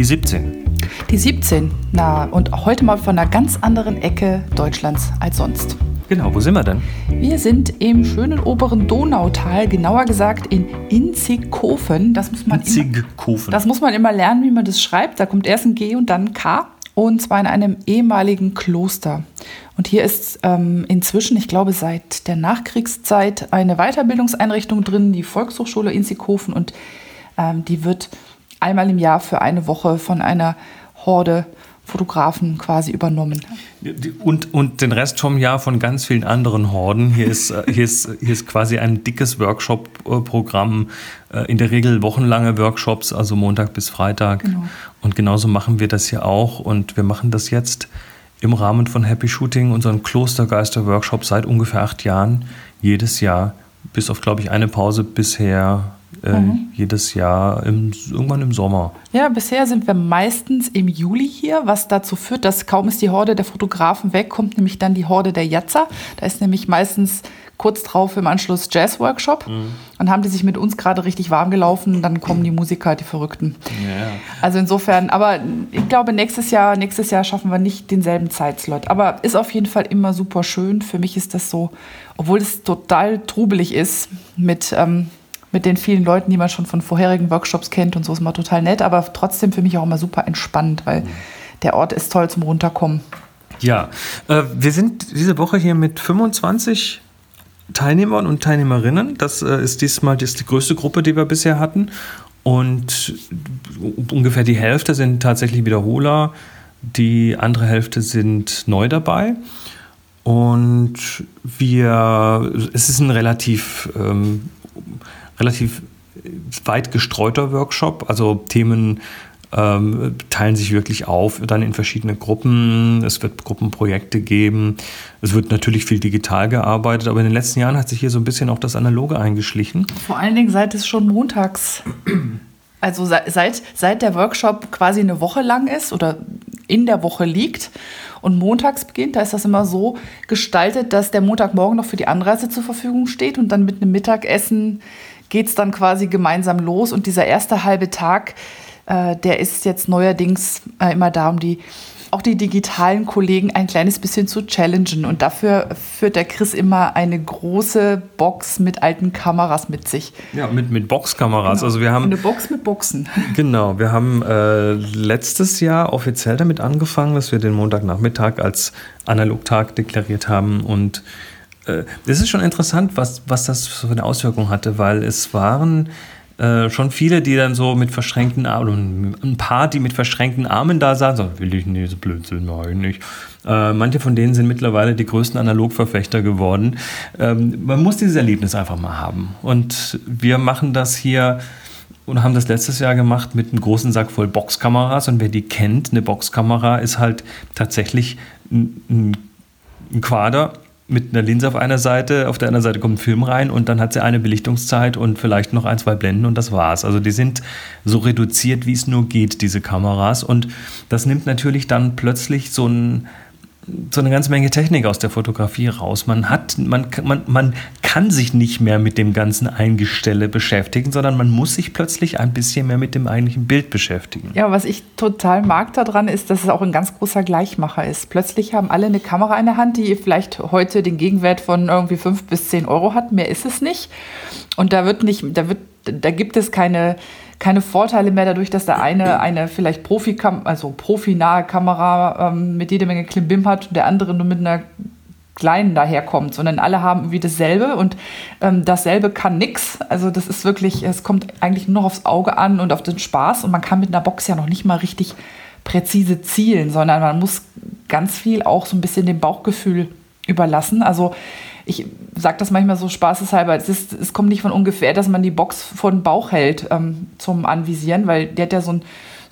Die 17. Die 17. Na, und heute mal von einer ganz anderen Ecke Deutschlands als sonst. Genau, wo sind wir denn? Wir sind im schönen oberen Donautal, genauer gesagt in Inzigkofen. Das muss man Inzigkofen. Immer, das muss man immer lernen, wie man das schreibt. Da kommt erst ein G und dann ein K. Und zwar in einem ehemaligen Kloster. Und hier ist ähm, inzwischen, ich glaube, seit der Nachkriegszeit eine Weiterbildungseinrichtung drin, die Volkshochschule Inzigkofen. Und ähm, die wird einmal im Jahr für eine Woche von einer Horde Fotografen quasi übernommen. Und, und den Rest vom Jahr von ganz vielen anderen Horden. Hier ist, äh, hier ist, hier ist quasi ein dickes Workshop-Programm, äh, in der Regel wochenlange Workshops, also Montag bis Freitag. Genau. Und genauso machen wir das hier auch. Und wir machen das jetzt im Rahmen von Happy Shooting, unseren Klostergeister-Workshop seit ungefähr acht Jahren, jedes Jahr, bis auf, glaube ich, eine Pause bisher äh, mhm. jedes Jahr im, irgendwann im Sommer. Ja, bisher sind wir meistens im Juli hier, was dazu führt, dass kaum ist die Horde der Fotografen weg, kommt nämlich dann die Horde der Jatzer. Da ist nämlich meistens kurz drauf im Anschluss Jazz-Workshop. Mhm. Dann haben die sich mit uns gerade richtig warm gelaufen. Dann kommen die Musiker, die Verrückten. Ja. Also insofern, aber ich glaube, nächstes Jahr, nächstes Jahr schaffen wir nicht denselben Zeitslot. Aber ist auf jeden Fall immer super schön. Für mich ist das so, obwohl es total trubelig ist mit ähm, mit den vielen Leuten, die man schon von vorherigen Workshops kennt und so ist immer total nett, aber trotzdem für mich auch immer super entspannt, weil der Ort ist toll zum Runterkommen. Ja, äh, wir sind diese Woche hier mit 25 Teilnehmern und Teilnehmerinnen. Das äh, ist diesmal das ist die größte Gruppe, die wir bisher hatten. Und ungefähr die Hälfte sind tatsächlich Wiederholer, die andere Hälfte sind neu dabei. Und wir, es ist ein relativ ähm, relativ weit gestreuter Workshop. Also Themen ähm, teilen sich wirklich auf, dann in verschiedene Gruppen. Es wird Gruppenprojekte geben. Es wird natürlich viel digital gearbeitet, aber in den letzten Jahren hat sich hier so ein bisschen auch das Analoge eingeschlichen. Vor allen Dingen seit es schon montags, also seit, seit der Workshop quasi eine Woche lang ist oder in der Woche liegt und montags beginnt, da ist das immer so gestaltet, dass der Montagmorgen noch für die Anreise zur Verfügung steht und dann mit einem Mittagessen geht es dann quasi gemeinsam los. Und dieser erste halbe Tag, äh, der ist jetzt neuerdings äh, immer da, um die auch die digitalen Kollegen ein kleines bisschen zu challengen. Und dafür führt der Chris immer eine große Box mit alten Kameras mit sich. Ja, mit, mit Boxkameras. Genau. Also wir haben eine Box mit Boxen. Genau, wir haben äh, letztes Jahr offiziell damit angefangen, dass wir den Montagnachmittag als Analogtag deklariert haben und das ist schon interessant, was, was das für eine Auswirkung hatte, weil es waren äh, schon viele, die dann so mit verschränkten Armen, ein paar, die mit verschränkten Armen da saßen, so, will ich nicht, so Blödsinn, nein, nicht. Äh, manche von denen sind mittlerweile die größten Analogverfechter geworden. Ähm, man muss dieses Erlebnis einfach mal haben. Und wir machen das hier und haben das letztes Jahr gemacht mit einem großen Sack voll Boxkameras. Und wer die kennt, eine Boxkamera ist halt tatsächlich ein, ein Quader mit einer Linse auf einer Seite, auf der anderen Seite kommt ein Film rein und dann hat sie eine Belichtungszeit und vielleicht noch ein, zwei Blenden und das war's. Also die sind so reduziert, wie es nur geht, diese Kameras. Und das nimmt natürlich dann plötzlich so ein so eine ganze Menge Technik aus der Fotografie raus. Man hat, man, man, man kann sich nicht mehr mit dem ganzen Eingestelle beschäftigen, sondern man muss sich plötzlich ein bisschen mehr mit dem eigentlichen Bild beschäftigen. Ja, was ich total mag daran ist, dass es auch ein ganz großer Gleichmacher ist. Plötzlich haben alle eine Kamera in der Hand, die vielleicht heute den Gegenwert von irgendwie fünf bis zehn Euro hat. Mehr ist es nicht. Und da wird nicht, da wird, da gibt es keine keine Vorteile mehr dadurch, dass der eine eine vielleicht Profi also profinahe Kamera ähm, mit jede Menge Klimbim hat und der andere nur mit einer kleinen daherkommt, sondern alle haben irgendwie dasselbe und ähm, dasselbe kann nix. Also das ist wirklich, es kommt eigentlich nur noch aufs Auge an und auf den Spaß und man kann mit einer Box ja noch nicht mal richtig präzise zielen, sondern man muss ganz viel auch so ein bisschen dem Bauchgefühl überlassen. Also ich sage das manchmal so spaßeshalber, es, ist, es kommt nicht von ungefähr, dass man die Box vor den Bauch hält ähm, zum Anvisieren, weil der hat ja so ein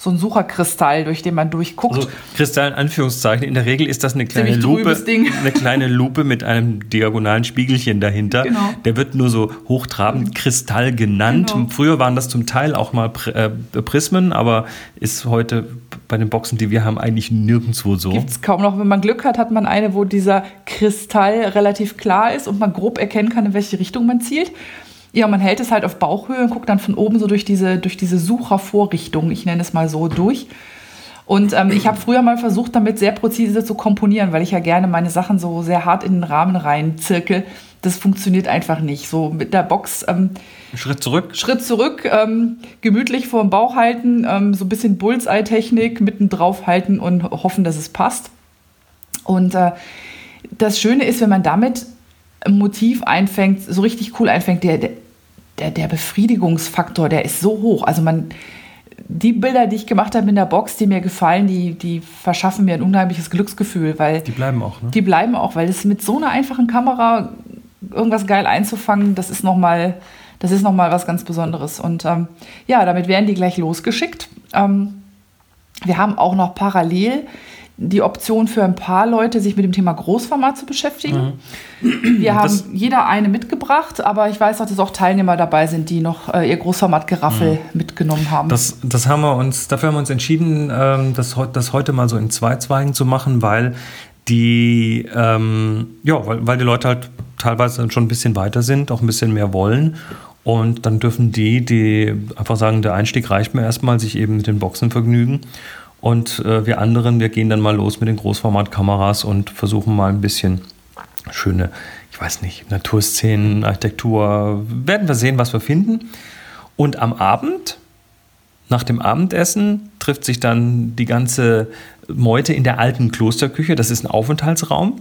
so ein Sucherkristall, durch den man durchguckt. Also Kristall in Anführungszeichen. In der Regel ist das eine kleine Lupe, eine kleine Lupe mit einem diagonalen Spiegelchen dahinter. Genau. Der wird nur so hochtrabend Kristall genannt. Genau. Früher waren das zum Teil auch mal äh, Prismen, aber ist heute bei den Boxen, die wir haben, eigentlich nirgendwo so. Gibt es kaum noch. Wenn man Glück hat, hat man eine, wo dieser Kristall relativ klar ist und man grob erkennen kann, in welche Richtung man zielt. Ja, man hält es halt auf Bauchhöhe und guckt dann von oben so durch diese, durch diese Suchervorrichtung, ich nenne es mal so, durch. Und ähm, ich habe früher mal versucht, damit sehr präzise zu komponieren, weil ich ja gerne meine Sachen so sehr hart in den Rahmen reinzirkel. Das funktioniert einfach nicht. So mit der Box. Ähm, Schritt zurück. Schritt zurück, ähm, gemütlich vor dem Bauch halten, ähm, so ein bisschen Bullseye-Technik, mitten drauf halten und hoffen, dass es passt. Und äh, das Schöne ist, wenn man damit ein Motiv einfängt, so richtig cool einfängt, der, der, der Befriedigungsfaktor, der ist so hoch. Also man, die Bilder, die ich gemacht habe in der Box, die mir gefallen, die, die verschaffen mir ein unheimliches Glücksgefühl, weil die bleiben auch. Ne? Die bleiben auch, weil es mit so einer einfachen Kamera irgendwas geil einzufangen, das ist noch mal, das ist was ganz Besonderes. Und ähm, ja, damit werden die gleich losgeschickt. Ähm, wir haben auch noch parallel die Option für ein paar Leute, sich mit dem Thema Großformat zu beschäftigen. Mhm. Wir haben das jeder eine mitgebracht, aber ich weiß auch, dass auch Teilnehmer dabei sind, die noch äh, ihr Großformat-Geraffel mhm. mitgenommen haben. Das, das haben wir uns, dafür haben wir uns entschieden, ähm, das, das heute mal so in zwei Zweigen zu machen, weil die, ähm, ja, weil, weil die Leute halt teilweise schon ein bisschen weiter sind, auch ein bisschen mehr wollen. Und dann dürfen die, die einfach sagen, der Einstieg reicht mir erstmal, sich eben mit den Boxen vergnügen. Und äh, wir anderen, wir gehen dann mal los mit den Großformatkameras und versuchen mal ein bisschen schöne, ich weiß nicht, Naturszenen, Architektur. Werden wir sehen, was wir finden. Und am Abend, nach dem Abendessen, trifft sich dann die ganze Meute in der alten Klosterküche. Das ist ein Aufenthaltsraum.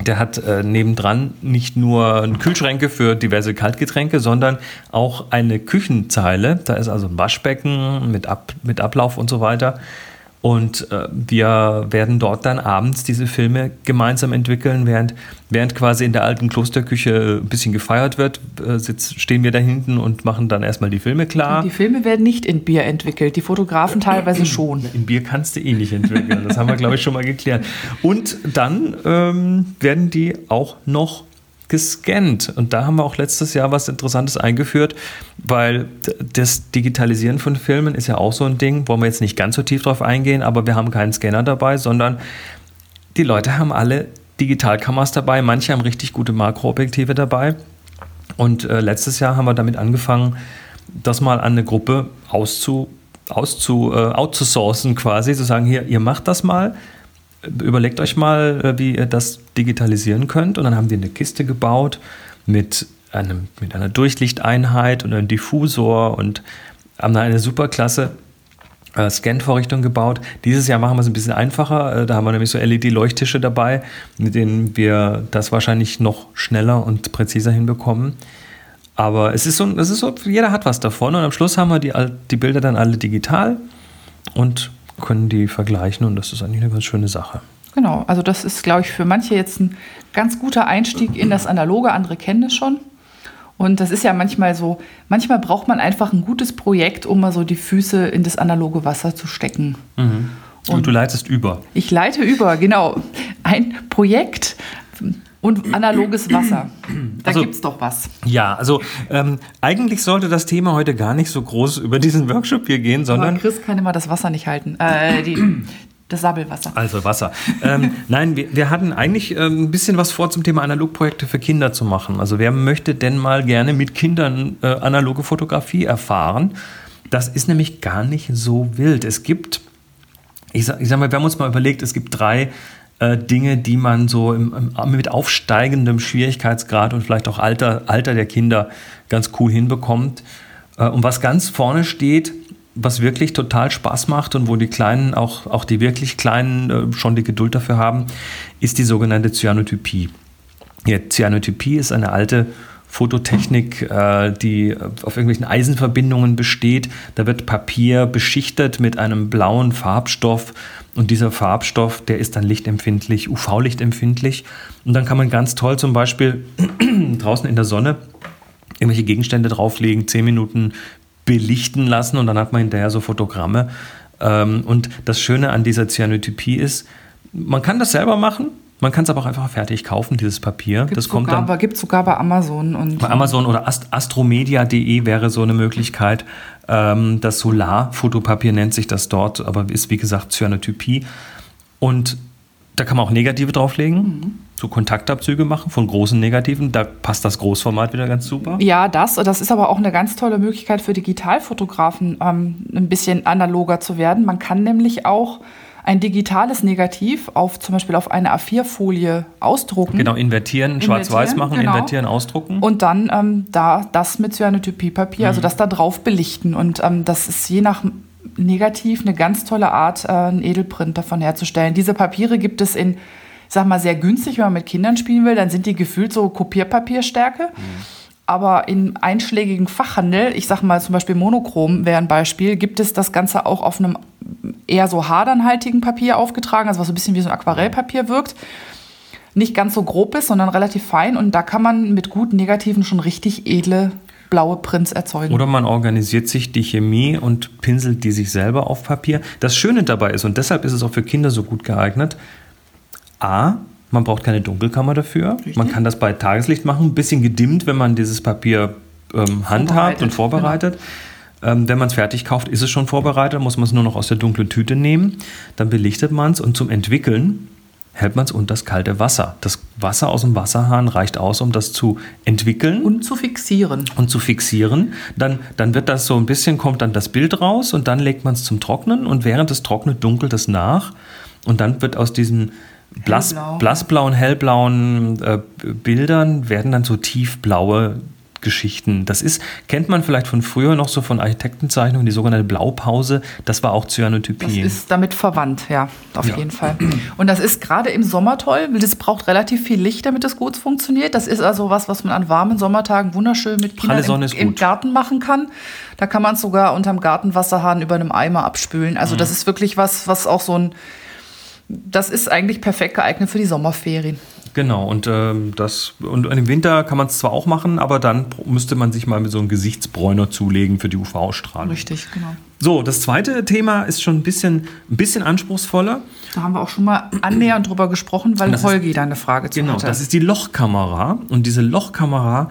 Der hat äh, nebendran nicht nur Kühlschränke für diverse Kaltgetränke, sondern auch eine Küchenzeile. Da ist also ein Waschbecken mit, Ab mit Ablauf und so weiter. Und äh, wir werden dort dann abends diese Filme gemeinsam entwickeln, während, während quasi in der alten Klosterküche ein bisschen gefeiert wird, äh, sitz, stehen wir da hinten und machen dann erstmal die Filme klar. Die Filme werden nicht in Bier entwickelt, die Fotografen teilweise schon. In Bier kannst du eh nicht entwickeln, das haben wir, glaube ich, schon mal geklärt. Und dann ähm, werden die auch noch gescannt. Und da haben wir auch letztes Jahr was Interessantes eingeführt, weil das Digitalisieren von Filmen ist ja auch so ein Ding, wollen wir jetzt nicht ganz so tief drauf eingehen, aber wir haben keinen Scanner dabei, sondern die Leute haben alle Digitalkameras dabei, manche haben richtig gute Makroobjektive dabei. Und äh, letztes Jahr haben wir damit angefangen, das mal an eine Gruppe auszu, auszu, äh, outzusourcen quasi, zu sagen, hier, ihr macht das mal, überlegt euch mal, äh, wie ihr das digitalisieren könnt. Und dann haben die eine Kiste gebaut mit, einem, mit einer Durchlichteinheit und einem Diffusor und haben da eine super klasse äh, Scan-Vorrichtung gebaut. Dieses Jahr machen wir es ein bisschen einfacher. Äh, da haben wir nämlich so LED-Leuchttische dabei, mit denen wir das wahrscheinlich noch schneller und präziser hinbekommen. Aber es ist so, es ist so, jeder hat was davon und am Schluss haben wir die, die Bilder dann alle digital und können die vergleichen und das ist eigentlich eine ganz schöne Sache. Genau, also das ist, glaube ich, für manche jetzt ein ganz guter Einstieg in das Analoge. Andere kennen es schon. Und das ist ja manchmal so, manchmal braucht man einfach ein gutes Projekt, um mal so die Füße in das analoge Wasser zu stecken. Mhm. Und du leitest über. Ich leite über, genau. Ein Projekt, und analoges Wasser. Da also, gibt es doch was. Ja, also ähm, eigentlich sollte das Thema heute gar nicht so groß über diesen Workshop hier gehen, sondern. Aber Chris kann immer das Wasser nicht halten. Äh, die, das Sabbelwasser. Also Wasser. ähm, nein, wir, wir, hatten eigentlich ähm, ein bisschen was vor zum Thema Analogprojekte für Kinder zu machen. Also wer möchte denn mal gerne mit Kindern äh, analoge Fotografie erfahren? Das ist nämlich gar nicht so wild. Es gibt, ich sag, ich sag mal, wir haben uns mal überlegt, es gibt drei äh, Dinge, die man so im, im, mit aufsteigendem Schwierigkeitsgrad und vielleicht auch Alter, Alter der Kinder ganz cool hinbekommt. Äh, und was ganz vorne steht, was wirklich total Spaß macht und wo die Kleinen, auch, auch die wirklich Kleinen äh, schon die Geduld dafür haben, ist die sogenannte Cyanotypie. Ja, Cyanotypie ist eine alte Fototechnik, äh, die auf irgendwelchen Eisenverbindungen besteht. Da wird Papier beschichtet mit einem blauen Farbstoff und dieser Farbstoff, der ist dann lichtempfindlich, UV-lichtempfindlich. Und dann kann man ganz toll zum Beispiel draußen in der Sonne irgendwelche Gegenstände drauflegen, zehn Minuten belichten lassen und dann hat man hinterher so Fotogramme. Ähm, und das Schöne an dieser Cyanotypie ist, man kann das selber machen, man kann es aber auch einfach fertig kaufen, dieses Papier. Gibt das kommt sogar, dann. Gibt sogar bei Amazon. Und bei Amazon oder Ast astromedia.de wäre so eine Möglichkeit. Ähm, das Solarfotopapier nennt sich das dort, aber ist wie gesagt Cyanotypie. Und da kann man auch Negative drauflegen. Mhm. so Kontaktabzüge machen von großen Negativen. Da passt das Großformat wieder ganz super. Ja, das. Das ist aber auch eine ganz tolle Möglichkeit für Digitalfotografen, ähm, ein bisschen analoger zu werden. Man kann nämlich auch ein digitales Negativ auf zum Beispiel auf eine A4-Folie ausdrucken. Genau, invertieren, schwarz-weiß machen, genau. invertieren, ausdrucken. Und dann ähm, da das mit Cyanotypiepapier, also mhm. also das da drauf belichten. Und ähm, das ist je nach Negativ eine ganz tolle Art, äh, einen Edelprint davon herzustellen. Diese Papiere gibt es in, sag mal, sehr günstig, wenn man mit Kindern spielen will, dann sind die gefühlt so Kopierpapierstärke. Mhm. Aber im einschlägigen Fachhandel, ich sag mal zum Beispiel Monochrom wäre ein Beispiel, gibt es das Ganze auch auf einem eher so hadernhaltigen Papier aufgetragen, also was so ein bisschen wie so ein Aquarellpapier wirkt. Nicht ganz so grob ist, sondern relativ fein. Und da kann man mit guten Negativen schon richtig edle blaue Prints erzeugen. Oder man organisiert sich die Chemie und pinselt die sich selber auf Papier. Das Schöne dabei ist, und deshalb ist es auch für Kinder so gut geeignet, A, man braucht keine Dunkelkammer dafür. Richtig. Man kann das bei Tageslicht machen, ein bisschen gedimmt, wenn man dieses Papier ähm, handhabt und vorbereitet. Genau. Ähm, wenn man es fertig kauft, ist es schon vorbereitet, muss man es nur noch aus der dunklen Tüte nehmen. Dann belichtet man es und zum Entwickeln hält man es unter das kalte Wasser. Das Wasser aus dem Wasserhahn reicht aus, um das zu entwickeln. Und zu fixieren. Und zu fixieren. Dann, dann wird das so ein bisschen, kommt dann das Bild raus und dann legt man es zum Trocknen und während es trocknet, dunkelt es nach. Und dann wird aus diesen blass, blassblauen, hellblauen äh, Bildern werden dann so tiefblaue Geschichten. Das ist, kennt man vielleicht von früher noch so von Architektenzeichnungen, die sogenannte Blaupause. Das war auch Cyanotypie. Das ist damit verwandt, ja, auf ja. jeden Fall. Und das ist gerade im Sommer toll, weil das braucht relativ viel Licht, damit das gut funktioniert. Das ist also was, was man an warmen Sommertagen wunderschön mit Kindern im, im, Garten machen kann. Da kann man es sogar unterm Gartenwasserhahn über einem Eimer abspülen. Also mhm. das ist wirklich was, was auch so ein das ist eigentlich perfekt geeignet für die Sommerferien. Genau, und, ähm, das, und im Winter kann man es zwar auch machen, aber dann müsste man sich mal mit so einem Gesichtsbräuner zulegen für die UV-Strahlung. Richtig, genau. So, das zweite Thema ist schon ein bisschen, ein bisschen anspruchsvoller. Da haben wir auch schon mal annähernd drüber gesprochen, weil Holgi da eine Frage zu genau, hatte. Genau, das ist die Lochkamera. Und diese Lochkamera,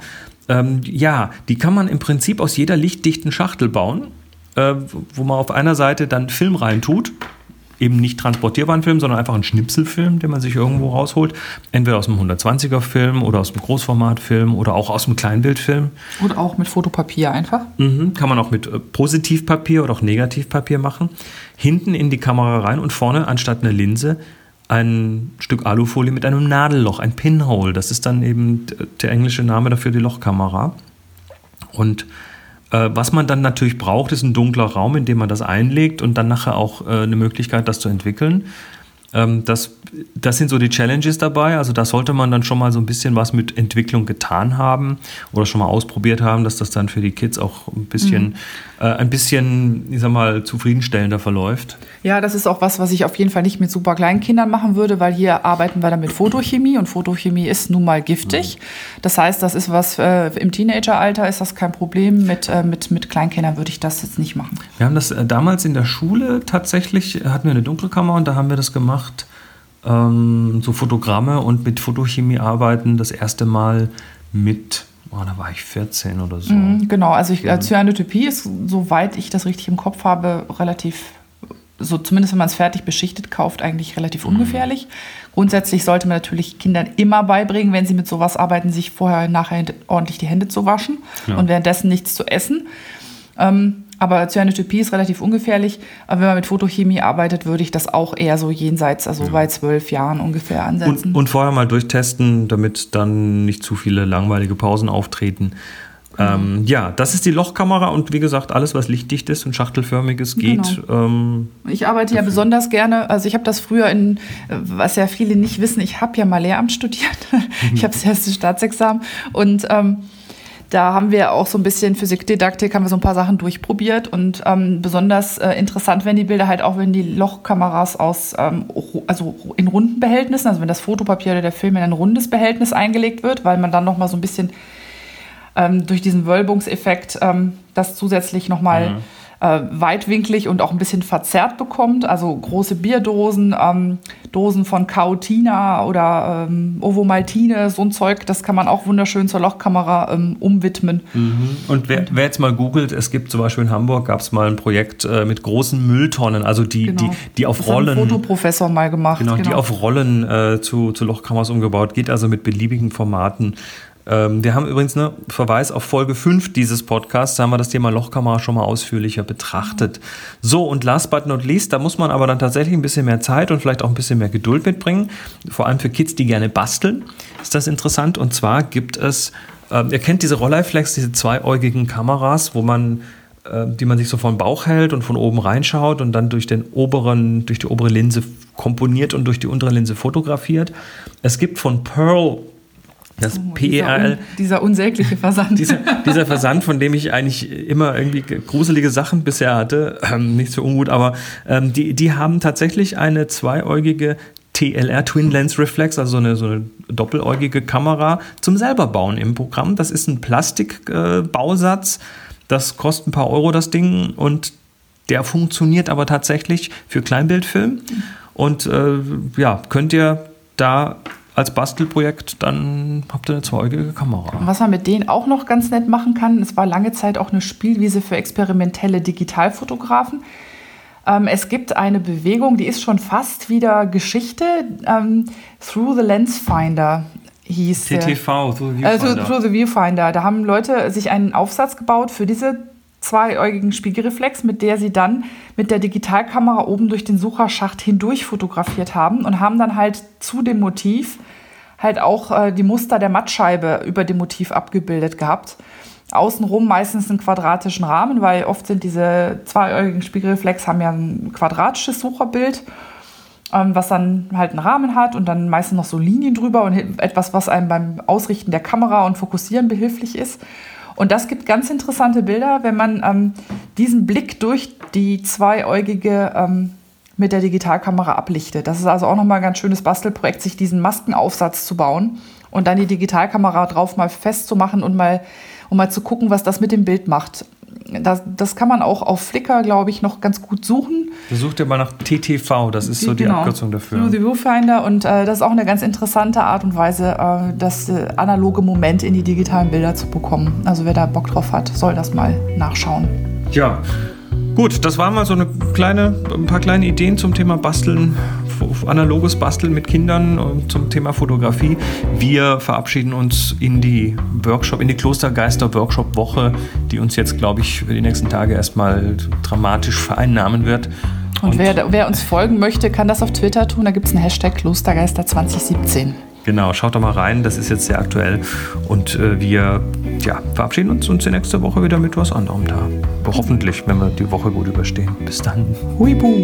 ähm, ja, die kann man im Prinzip aus jeder lichtdichten Schachtel bauen, äh, wo man auf einer Seite dann Film reintut eben nicht transportierbaren Film, sondern einfach einen Schnipselfilm, den man sich irgendwo rausholt. Entweder aus dem 120er Film oder aus dem Großformatfilm oder auch aus dem Kleinbildfilm. Oder auch mit Fotopapier einfach. Mhm, kann man auch mit äh, Positivpapier oder auch Negativpapier machen. Hinten in die Kamera rein und vorne anstatt einer Linse ein Stück Alufolie mit einem Nadelloch, ein Pinhole. Das ist dann eben der englische Name dafür, die Lochkamera. Und was man dann natürlich braucht, ist ein dunkler Raum, in dem man das einlegt und dann nachher auch äh, eine Möglichkeit, das zu entwickeln. Ähm, das, das sind so die Challenges dabei. Also da sollte man dann schon mal so ein bisschen was mit Entwicklung getan haben oder schon mal ausprobiert haben, dass das dann für die Kids auch ein bisschen, mhm. Äh, ein bisschen, ich sag mal, zufriedenstellender verläuft. Ja, das ist auch was, was ich auf jeden Fall nicht mit super kleinen Kindern machen würde, weil hier arbeiten wir dann mit Fotochemie und Fotochemie ist nun mal giftig. Mhm. Das heißt, das ist was äh, im Teenageralter ist das kein Problem. Mit, äh, mit, mit Kleinkindern würde ich das jetzt nicht machen. Wir haben das äh, damals in der Schule tatsächlich, hatten wir eine Dunkelkammer und da haben wir das gemacht ähm, so Fotogramme und mit Fotochemie arbeiten, das erste Mal mit, oh, da war ich 14 oder so. Mhm, genau, also ich, mhm. Cyanotypie ist, soweit ich das richtig im Kopf habe, relativ, so zumindest wenn man es fertig beschichtet kauft, eigentlich relativ mhm. ungefährlich. Grundsätzlich sollte man natürlich Kindern immer beibringen, wenn sie mit sowas arbeiten, sich vorher und nachher ordentlich die Hände zu waschen ja. und währenddessen nichts zu essen. Ähm, aber Cyanotypie ist relativ ungefährlich. Aber wenn man mit Photochemie arbeitet, würde ich das auch eher so jenseits, also ja. bei zwölf Jahren ungefähr ansetzen. Und, und, vorher mal durchtesten, damit dann nicht zu viele langweilige Pausen auftreten. Genau. Ähm, ja, das ist die Lochkamera und wie gesagt, alles, was lichtdicht ist und schachtelförmiges geht. Genau. Ähm, ich arbeite ja besonders gerne, also ich habe das früher in, was ja viele nicht wissen, ich habe ja mal Lehramt studiert. ich habe das erste Staatsexamen und ähm, da haben wir auch so ein bisschen Physikdidaktik, haben wir so ein paar Sachen durchprobiert und ähm, besonders äh, interessant werden die Bilder halt auch, wenn die Lochkameras aus, ähm, also in runden Behältnissen, also wenn das Fotopapier oder der Film in ein rundes Behältnis eingelegt wird, weil man dann nochmal so ein bisschen ähm, durch diesen Wölbungseffekt ähm, das zusätzlich nochmal mhm. Äh, weitwinklig und auch ein bisschen verzerrt bekommt. Also große Bierdosen, ähm, Dosen von Cautina oder ähm, Ovomaltine, so ein Zeug, das kann man auch wunderschön zur Lochkamera ähm, umwidmen. Mhm. Und wer, wer, jetzt mal googelt, es gibt zum Beispiel in Hamburg gab es mal ein Projekt äh, mit großen Mülltonnen, also die, genau. die, die auf das Rollen. Hat ein Fotoprofessor mal gemacht. Genau, genau. die auf Rollen äh, zu, zu Lochkameras umgebaut, geht also mit beliebigen Formaten. Ähm, wir haben übrigens einen Verweis auf Folge 5 dieses Podcasts, da haben wir das Thema Lochkamera schon mal ausführlicher betrachtet. So, und last but not least, da muss man aber dann tatsächlich ein bisschen mehr Zeit und vielleicht auch ein bisschen mehr Geduld mitbringen. Vor allem für Kids, die gerne basteln, ist das interessant. Und zwar gibt es, äh, ihr kennt diese Rolleiflex, diese zweiäugigen Kameras, wo man äh, die man sich so von Bauch hält und von oben reinschaut und dann durch den oberen, durch die obere Linse komponiert und durch die untere Linse fotografiert. Es gibt von Pearl das oh, PERL. Dieser, un, dieser, unsägliche Versand. Dieser, dieser, Versand, von dem ich eigentlich immer irgendwie gruselige Sachen bisher hatte, ähm, nicht so ungut, aber ähm, die, die haben tatsächlich eine zweiäugige TLR, Twin Lens Reflex, also so eine, so eine doppeläugige Kamera zum selber bauen im Programm. Das ist ein Plastikbausatz, äh, das kostet ein paar Euro das Ding und der funktioniert aber tatsächlich für Kleinbildfilm. Und äh, ja, könnt ihr da als Bastelprojekt, dann habt ihr eine zweieugige Kamera. Was man mit denen auch noch ganz nett machen kann, es war lange Zeit auch eine Spielwiese für experimentelle Digitalfotografen. Ähm, es gibt eine Bewegung, die ist schon fast wieder Geschichte. Ähm, Through the Lens Finder hieß TTV, Through the Viewfinder. Äh, through the Viewfinder. Da haben Leute sich einen Aufsatz gebaut für diese zweiäugigen Spiegelreflex, mit der sie dann mit der Digitalkamera oben durch den Sucherschacht hindurch fotografiert haben und haben dann halt zu dem Motiv halt auch äh, die Muster der Mattscheibe über dem Motiv abgebildet gehabt. Außenrum meistens einen quadratischen Rahmen, weil oft sind diese zweiäugigen Spiegelreflex haben ja ein quadratisches Sucherbild, ähm, was dann halt einen Rahmen hat und dann meistens noch so Linien drüber und etwas, was einem beim Ausrichten der Kamera und Fokussieren behilflich ist. Und das gibt ganz interessante Bilder, wenn man ähm, diesen Blick durch die zweiäugige ähm, mit der Digitalkamera ablichtet. Das ist also auch nochmal ein ganz schönes Bastelprojekt, sich diesen Maskenaufsatz zu bauen und dann die Digitalkamera drauf mal festzumachen und mal, um mal zu gucken, was das mit dem Bild macht das, das kann man auch auf Flickr, glaube ich, noch ganz gut suchen. Sucht ihr mal nach TTV, das ist so die genau, Abkürzung dafür. Through the Viewfinder und äh, das ist auch eine ganz interessante Art und Weise, äh, das äh, analoge Moment in die digitalen Bilder zu bekommen. Also wer da Bock drauf hat, soll das mal nachschauen. Ja, Gut, das waren mal so eine kleine, ein paar kleine Ideen zum Thema Basteln, analoges Basteln mit Kindern und zum Thema Fotografie. Wir verabschieden uns in die Workshop, in die Klostergeister Workshop Woche, die uns jetzt, glaube ich, für die nächsten Tage erstmal dramatisch vereinnahmen wird. Und, und wer, wer, uns folgen möchte, kann das auf Twitter tun. Da gibt es einen Hashtag Klostergeister 2017. Genau, schaut doch mal rein, das ist jetzt sehr aktuell. Und äh, wir ja, verabschieden uns und sind nächste Woche wieder mit was anderem da. Hoffentlich, wenn wir die Woche gut überstehen. Bis dann. Huibu.